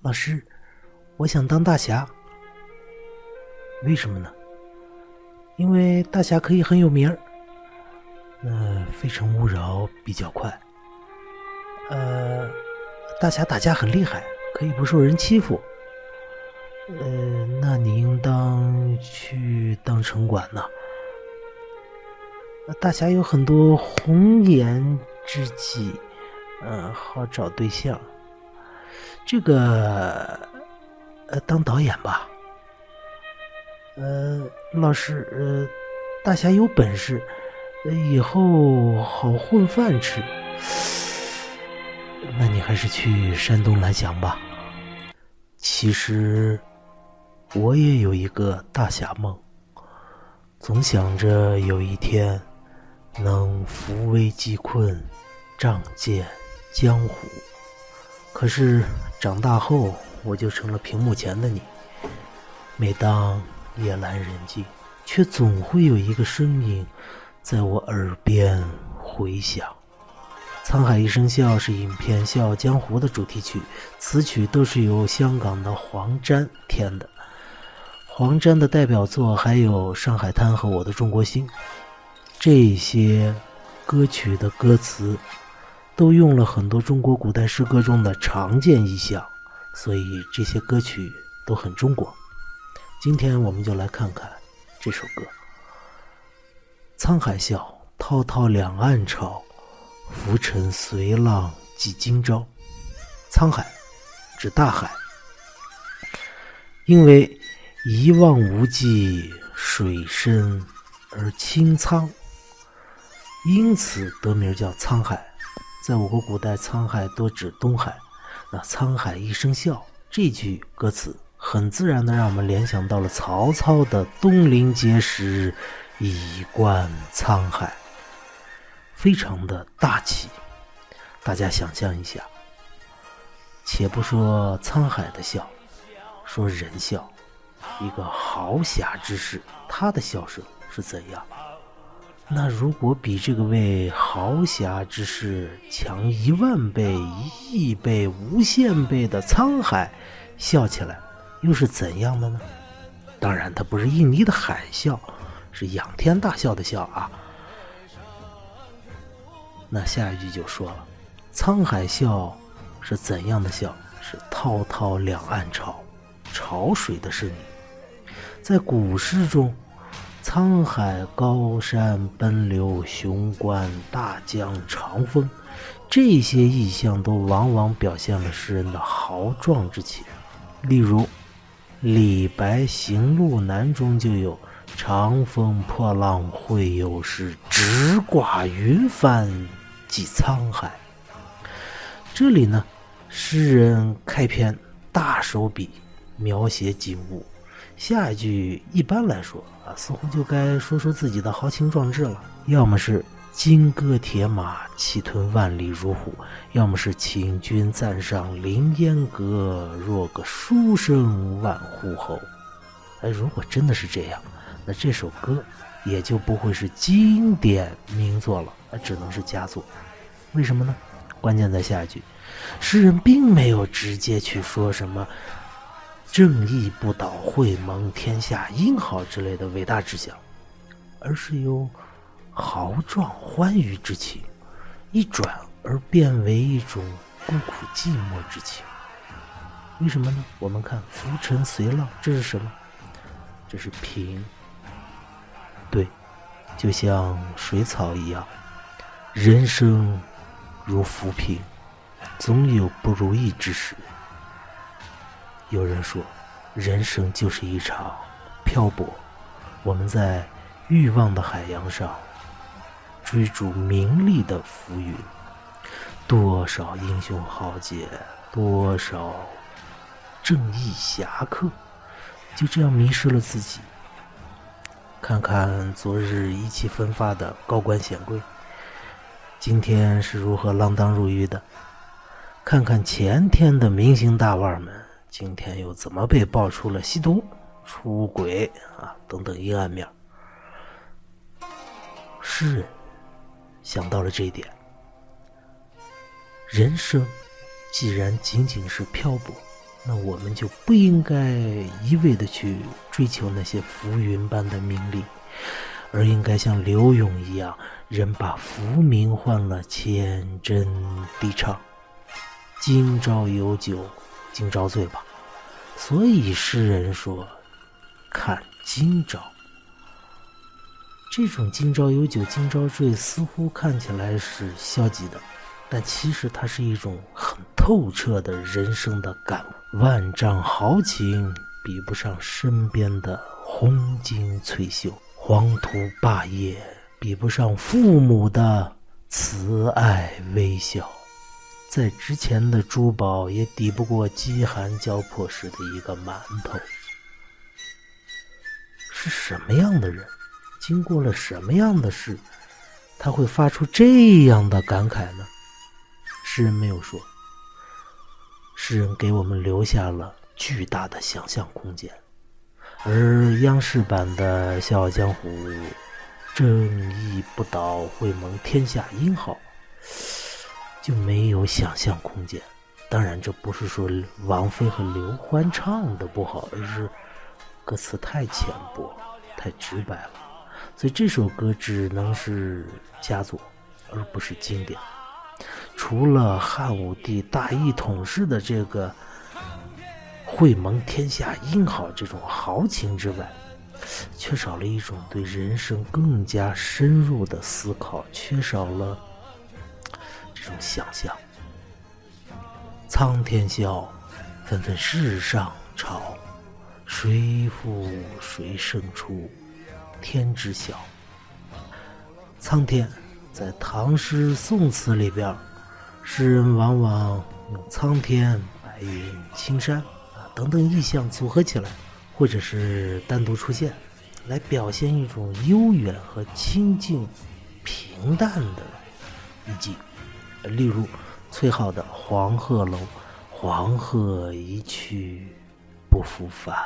老师，我想当大侠。为什么呢？因为大侠可以很有名儿。那非诚勿扰比较快。呃，大侠打架很厉害，可以不受人欺负。呃，那你应当去当城管呢。大侠有很多红颜知己，嗯，好找对象。这个，呃，当导演吧。呃，老师，呃，大侠有本事，以后好混饭吃。那你还是去山东蓝翔吧。其实，我也有一个大侠梦，总想着有一天。能扶危济困，仗剑江湖。可是长大后，我就成了屏幕前的你。每当夜阑人静，却总会有一个声音在我耳边回响。《沧海一声笑》是影片《笑傲江湖》的主题曲，词曲都是由香港的黄沾填的。黄沾的代表作还有《上海滩》和《我的中国心》。这些歌曲的歌词都用了很多中国古代诗歌中的常见意象，所以这些歌曲都很中国。今天我们就来看看这首歌：“沧海笑，滔滔两岸潮，浮沉随浪几今朝。”沧海指大海，因为一望无际，水深而清苍。因此得名叫沧海，在我国古代，沧海多指东海。那“沧海一声笑”这句歌词，很自然的让我们联想到了曹操的“东临碣石，以观沧海”，非常的大气。大家想象一下，且不说沧海的笑，说人笑，一个豪侠之士，他的笑声是怎样？那如果比这个位豪侠之士强一万倍、一亿倍、无限倍的沧海，笑起来又是怎样的呢？当然，它不是印尼的海啸，是仰天大笑的笑啊。那下一句就说了，沧海笑是怎样的笑？是滔滔两岸潮，潮水的声音，在古诗中。沧海高山奔流，雄关大江长风，这些意象都往往表现了诗人的豪壮之情。例如，李白《行路难》中就有“长风破浪会有时，直挂云帆济沧海”。这里呢，诗人开篇大手笔描写景物。下一句一般来说啊，似乎就该说说自己的豪情壮志了。要么是金戈铁马，气吞万里如虎；要么是请君暂上凌烟阁，若个书生万户侯。哎，如果真的是这样，那这首歌也就不会是经典名作了，那只能是佳作。为什么呢？关键在下一句，诗人并没有直接去说什么。正义不倒，会盟天下英豪之类的伟大志向，而是由豪壮欢愉之情一转而变为一种孤苦寂寞之情。为什么呢？我们看浮沉随浪，这是什么？这是平。对，就像水草一样，人生如浮萍，总有不如意之时。有人说，人生就是一场漂泊。我们在欲望的海洋上追逐名利的浮云，多少英雄豪杰，多少正义侠客，就这样迷失了自己。看看昨日意气风发的高官显贵，今天是如何锒铛入狱的？看看前天的明星大腕们。今天又怎么被爆出了吸毒、出轨啊等等阴暗面？诗人想到了这一点：人生既然仅仅是漂泊，那我们就不应该一味的去追求那些浮云般的名利，而应该像柳永一样，人把浮名换了千真地唱。今朝有酒今朝醉吧。所以诗人说：“看今朝。”这种“今朝有酒今朝醉”似乎看起来是消极的，但其实它是一种很透彻的人生的感悟。万丈豪情比不上身边的红巾翠袖，黄土霸业比不上父母的慈爱微笑。再值钱的珠宝也抵不过饥寒交迫时的一个馒头。是什么样的人，经过了什么样的事，他会发出这样的感慨呢？诗人没有说。诗人给我们留下了巨大的想象空间，而央视版的《笑傲江湖》，正义不倒会蒙天下英豪。就没有想象空间。当然，这不是说王菲和刘欢唱的不好，而是歌词太浅薄、太直白了。所以这首歌只能是佳作，而不是经典。除了汉武帝大一统式的这个“会盟天下英豪”这种豪情之外，缺少了一种对人生更加深入的思考，缺少了。这种想象，苍天笑，纷纷世上潮，谁负谁胜出，天知晓。苍天，在唐诗宋词里边，诗人往往用苍天、白云、青山啊等等意象组合起来，或者是单独出现，来表现一种悠远和清静、平淡的意境。例如，崔颢的《黄鹤楼》：“黄鹤一去不复返，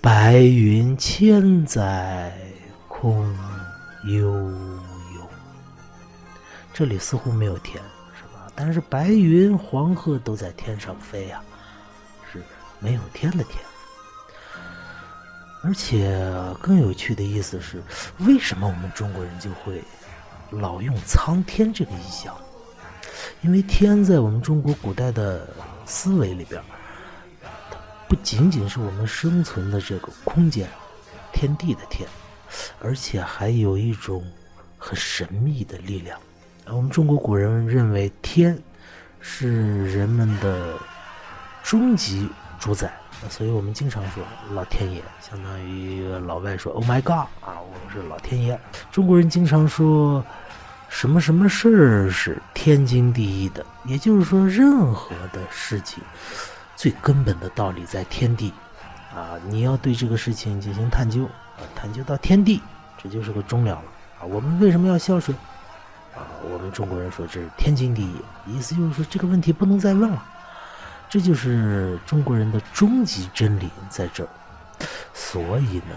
白云千载空悠悠。”这里似乎没有天，是吧？但是白云、黄鹤都在天上飞呀，是没有天的天。而且更有趣的意思是，为什么我们中国人就会老用苍天这个意象？因为天在我们中国古代的思维里边，它不仅仅是我们生存的这个空间、天地的天，而且还有一种很神秘的力量。我们中国古人认为天是人们的终极主宰，所以我们经常说老天爷，相当于老外说 “Oh my God” 啊，我们是老天爷。中国人经常说。什么什么事儿是天经地义的？也就是说，任何的事情，最根本的道理在天地，啊，你要对这个事情进行探究，啊，探究到天地，这就是个终了了，啊，我们为什么要孝顺？啊，我们中国人说这是天经地义，意思就是说这个问题不能再问了，这就是中国人的终极真理在这儿。所以呢，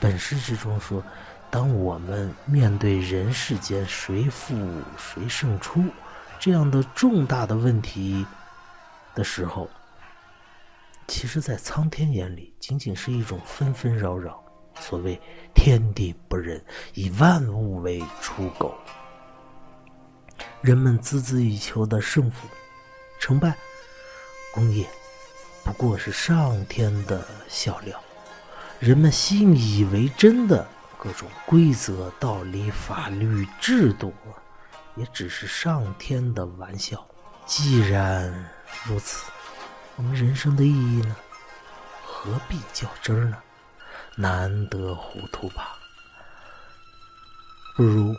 本诗之中说。当我们面对人世间谁负谁胜出这样的重大的问题的时候，其实，在苍天眼里，仅仅是一种纷纷扰扰。所谓天地不仁，以万物为刍狗。人们孜孜以求的胜负、成败、功业，不过是上天的笑料。人们信以为真的。各种规则、道理、法律、制度，也只是上天的玩笑。既然如此，我们人生的意义呢？何必较真儿呢？难得糊涂吧。不如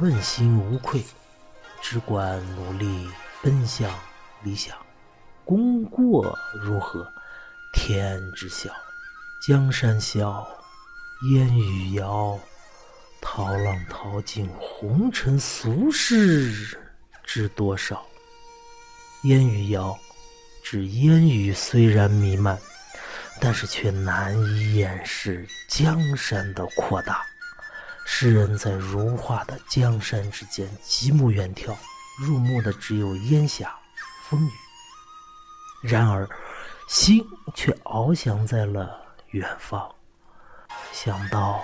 问心无愧，只管努力奔向理想。功过如何，天知晓。江山笑。烟雨遥，涛浪淘尽红尘俗世知多少？烟雨遥，指烟雨虽然弥漫，但是却难以掩饰江山的扩大。诗人在如画的江山之间极目远眺，入目的只有烟霞、风雨。然而，心却翱翔在了远方。想到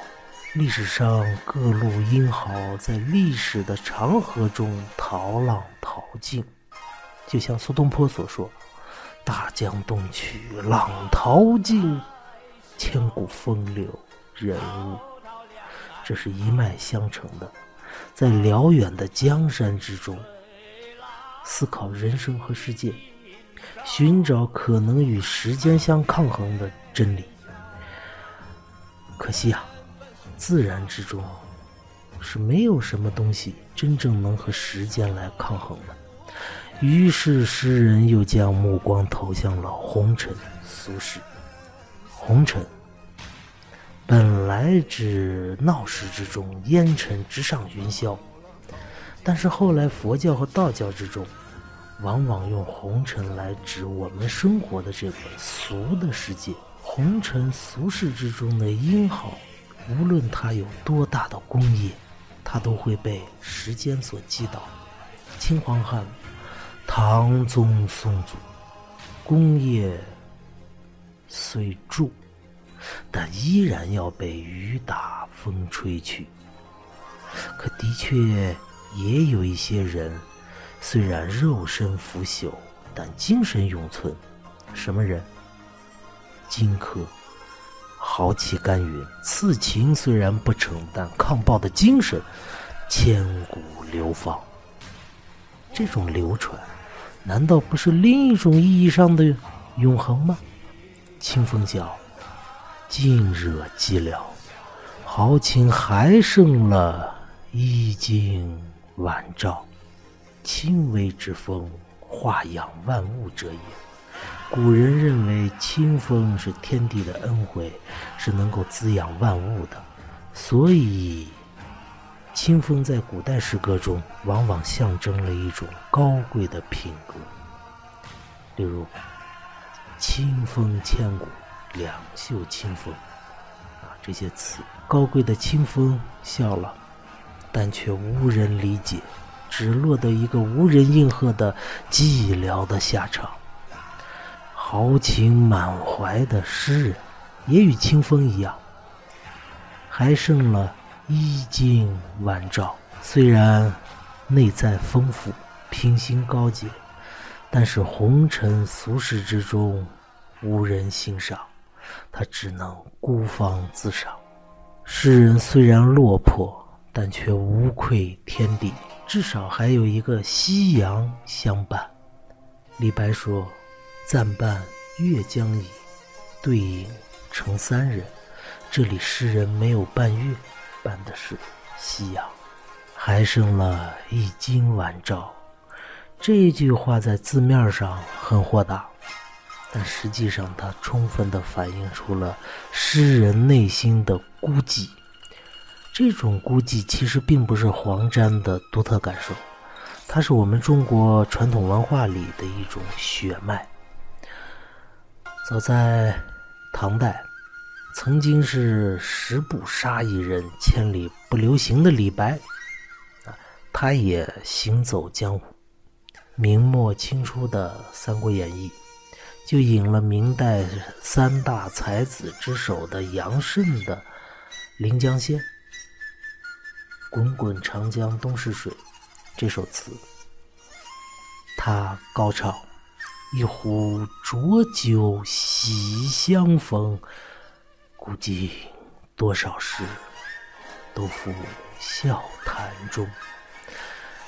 历史上各路英豪在历史的长河中淘浪淘尽，就像苏东坡所说：“大江东去，浪淘尽，千古风流人物。”这是一脉相承的。在辽远的江山之中，思考人生和世界，寻找可能与时间相抗衡的真理。可惜啊，自然之中是没有什么东西真正能和时间来抗衡的。于是诗人又将目光投向了红尘俗世。红尘本来指闹市之中烟尘直上云霄，但是后来佛教和道教之中，往往用红尘来指我们生活的这个俗的世界。红尘俗世之中的英豪，无论他有多大的功业，他都会被时间所击倒。秦皇汉、唐宗宋祖，功业虽著，但依然要被雨打风吹去。可的确也有一些人，虽然肉身腐朽，但精神永存。什么人？荆轲豪气干云，刺秦虽然不成，但抗暴的精神千古流芳。这种流传，难道不是另一种意义上的永恒吗？清风笑，尽惹寂寥，豪情还剩了衣襟晚照，轻微之风，化养万物者也。古人认为清风是天地的恩惠，是能够滋养万物的，所以清风在古代诗歌中往往象征了一种高贵的品格。例如“清风千古，两袖清风”啊，这些词，高贵的清风笑了，但却无人理解，只落得一个无人应和的寂寥的下场。豪情满怀的诗人，也与清风一样，还剩了衣襟晚照。虽然内在丰富、品行高洁，但是红尘俗世之中无人欣赏，他只能孤芳自赏。诗人虽然落魄，但却无愧天地，至少还有一个夕阳相伴。李白说。暂伴月将矣，对影成三人。这里诗人没有伴月，伴的是夕阳，还剩了一襟晚照。这句话在字面上很豁达，但实际上它充分地反映出了诗人内心的孤寂。这种孤寂其实并不是黄沾的独特感受，它是我们中国传统文化里的一种血脉。早在唐代，曾经是十步杀一人，千里不留行的李白，啊，他也行走江湖。明末清初的《三国演义》，就引了明代三大才子之首的杨慎的《临江仙》：“滚滚长江东逝水”这首词，他高唱。一壶浊酒喜相逢，估计多少事，都付笑谈中。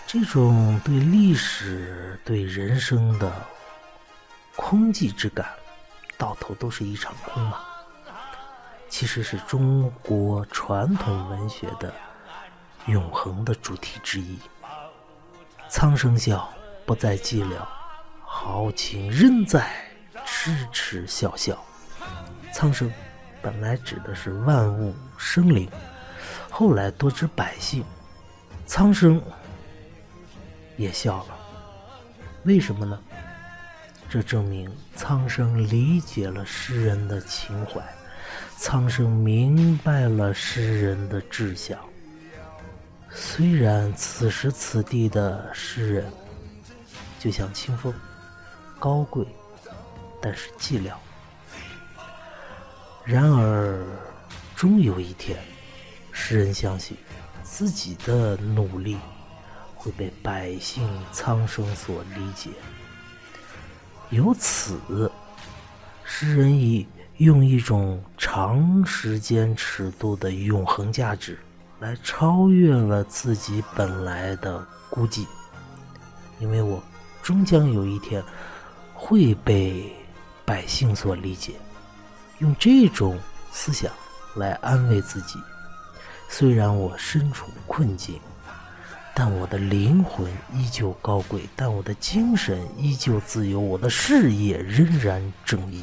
这种对历史、对人生的空寂之感，到头都是一场空嘛。其实是中国传统文学的永恒的主题之一。苍生笑，不再寂寥。豪情仍在，痴痴笑笑。苍生本来指的是万物生灵，后来多指百姓。苍生也笑了，为什么呢？这证明苍生理解了诗人的情怀，苍生明白了诗人的志向。虽然此时此地的诗人，就像清风。高贵，但是寂寥。然而，终有一天，诗人相信自己的努力会被百姓苍生所理解。由此，诗人以用一种长时间尺度的永恒价值，来超越了自己本来的估计。因为我终将有一天会被百姓所理解，用这种思想来安慰自己。虽然我身处困境，但我的灵魂依旧高贵，但我的精神依旧自由，我的事业仍然正义。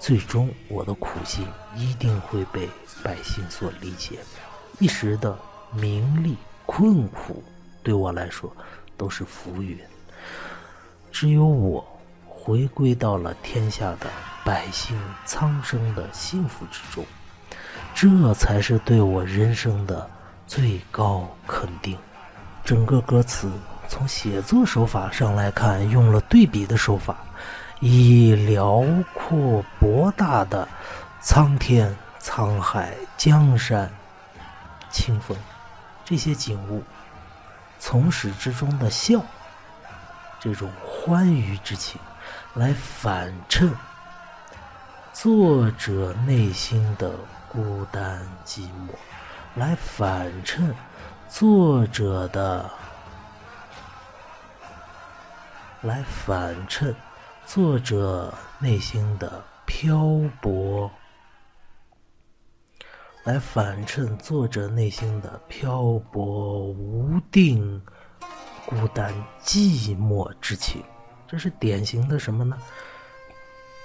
最终，我的苦心一定会被百姓所理解。一时的名利困苦，对我来说都是浮云。只有我回归到了天下的百姓苍生的幸福之中，这才是对我人生的最高肯定。整个歌词从写作手法上来看，用了对比的手法。以辽阔博大的苍天、沧海、江山、清风这些景物，从始至终的笑，这种欢愉之情，来反衬作者内心的孤单寂寞，来反衬作者的，来反衬。作者内心的漂泊，来反衬作者内心的漂泊、无定、孤单、寂寞之情。这是典型的什么呢？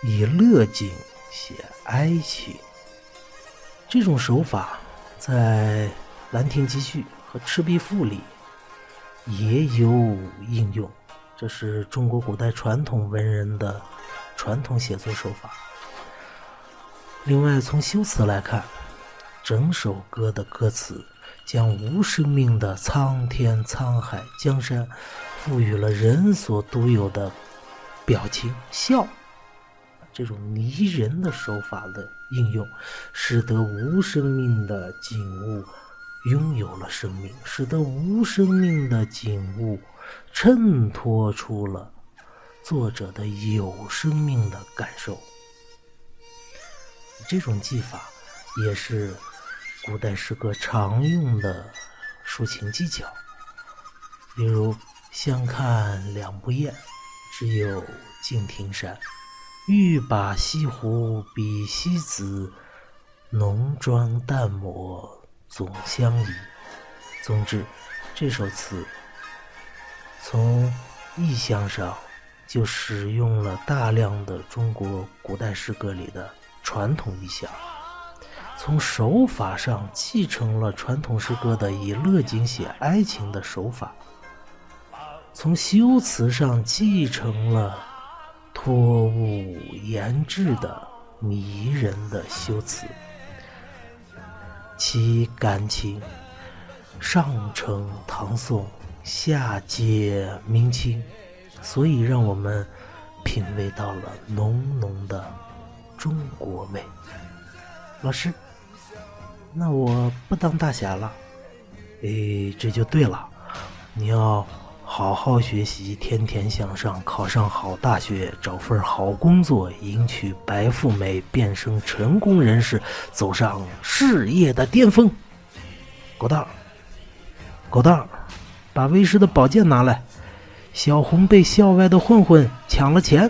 以乐景写哀情。这种手法在《兰亭集序》和《赤壁赋》里也有应用。这是中国古代传统文人的传统写作手法。另外，从修辞来看，整首歌的歌词将无生命的苍天、沧海、江山赋予了人所独有的表情笑，这种拟人的手法的应用，使得无生命的景物拥有了生命，使得无生命的景物。衬托出了作者的有生命的感受。这种技法也是古代诗歌常用的抒情技巧。比如“相看两不厌，只有敬亭山。欲把西湖比西子，浓妆淡抹总相宜。”总之，这首词。从意象上，就使用了大量的中国古代诗歌里的传统意象；从手法上，继承了传统诗歌的以乐景写哀情的手法；从修辞上，继承了托物言志的迷人的修辞。其感情上承唐宋。下接明清，所以让我们品味到了浓浓的中国味。老师，那我不当大侠了？哎，这就对了，你要好好学习，天天向上，考上好大学，找份好工作，迎娶白富美，变身成功人士，走上事业的巅峰。狗蛋，狗蛋。把为师的宝剑拿来！小红被校外的混混抢了钱。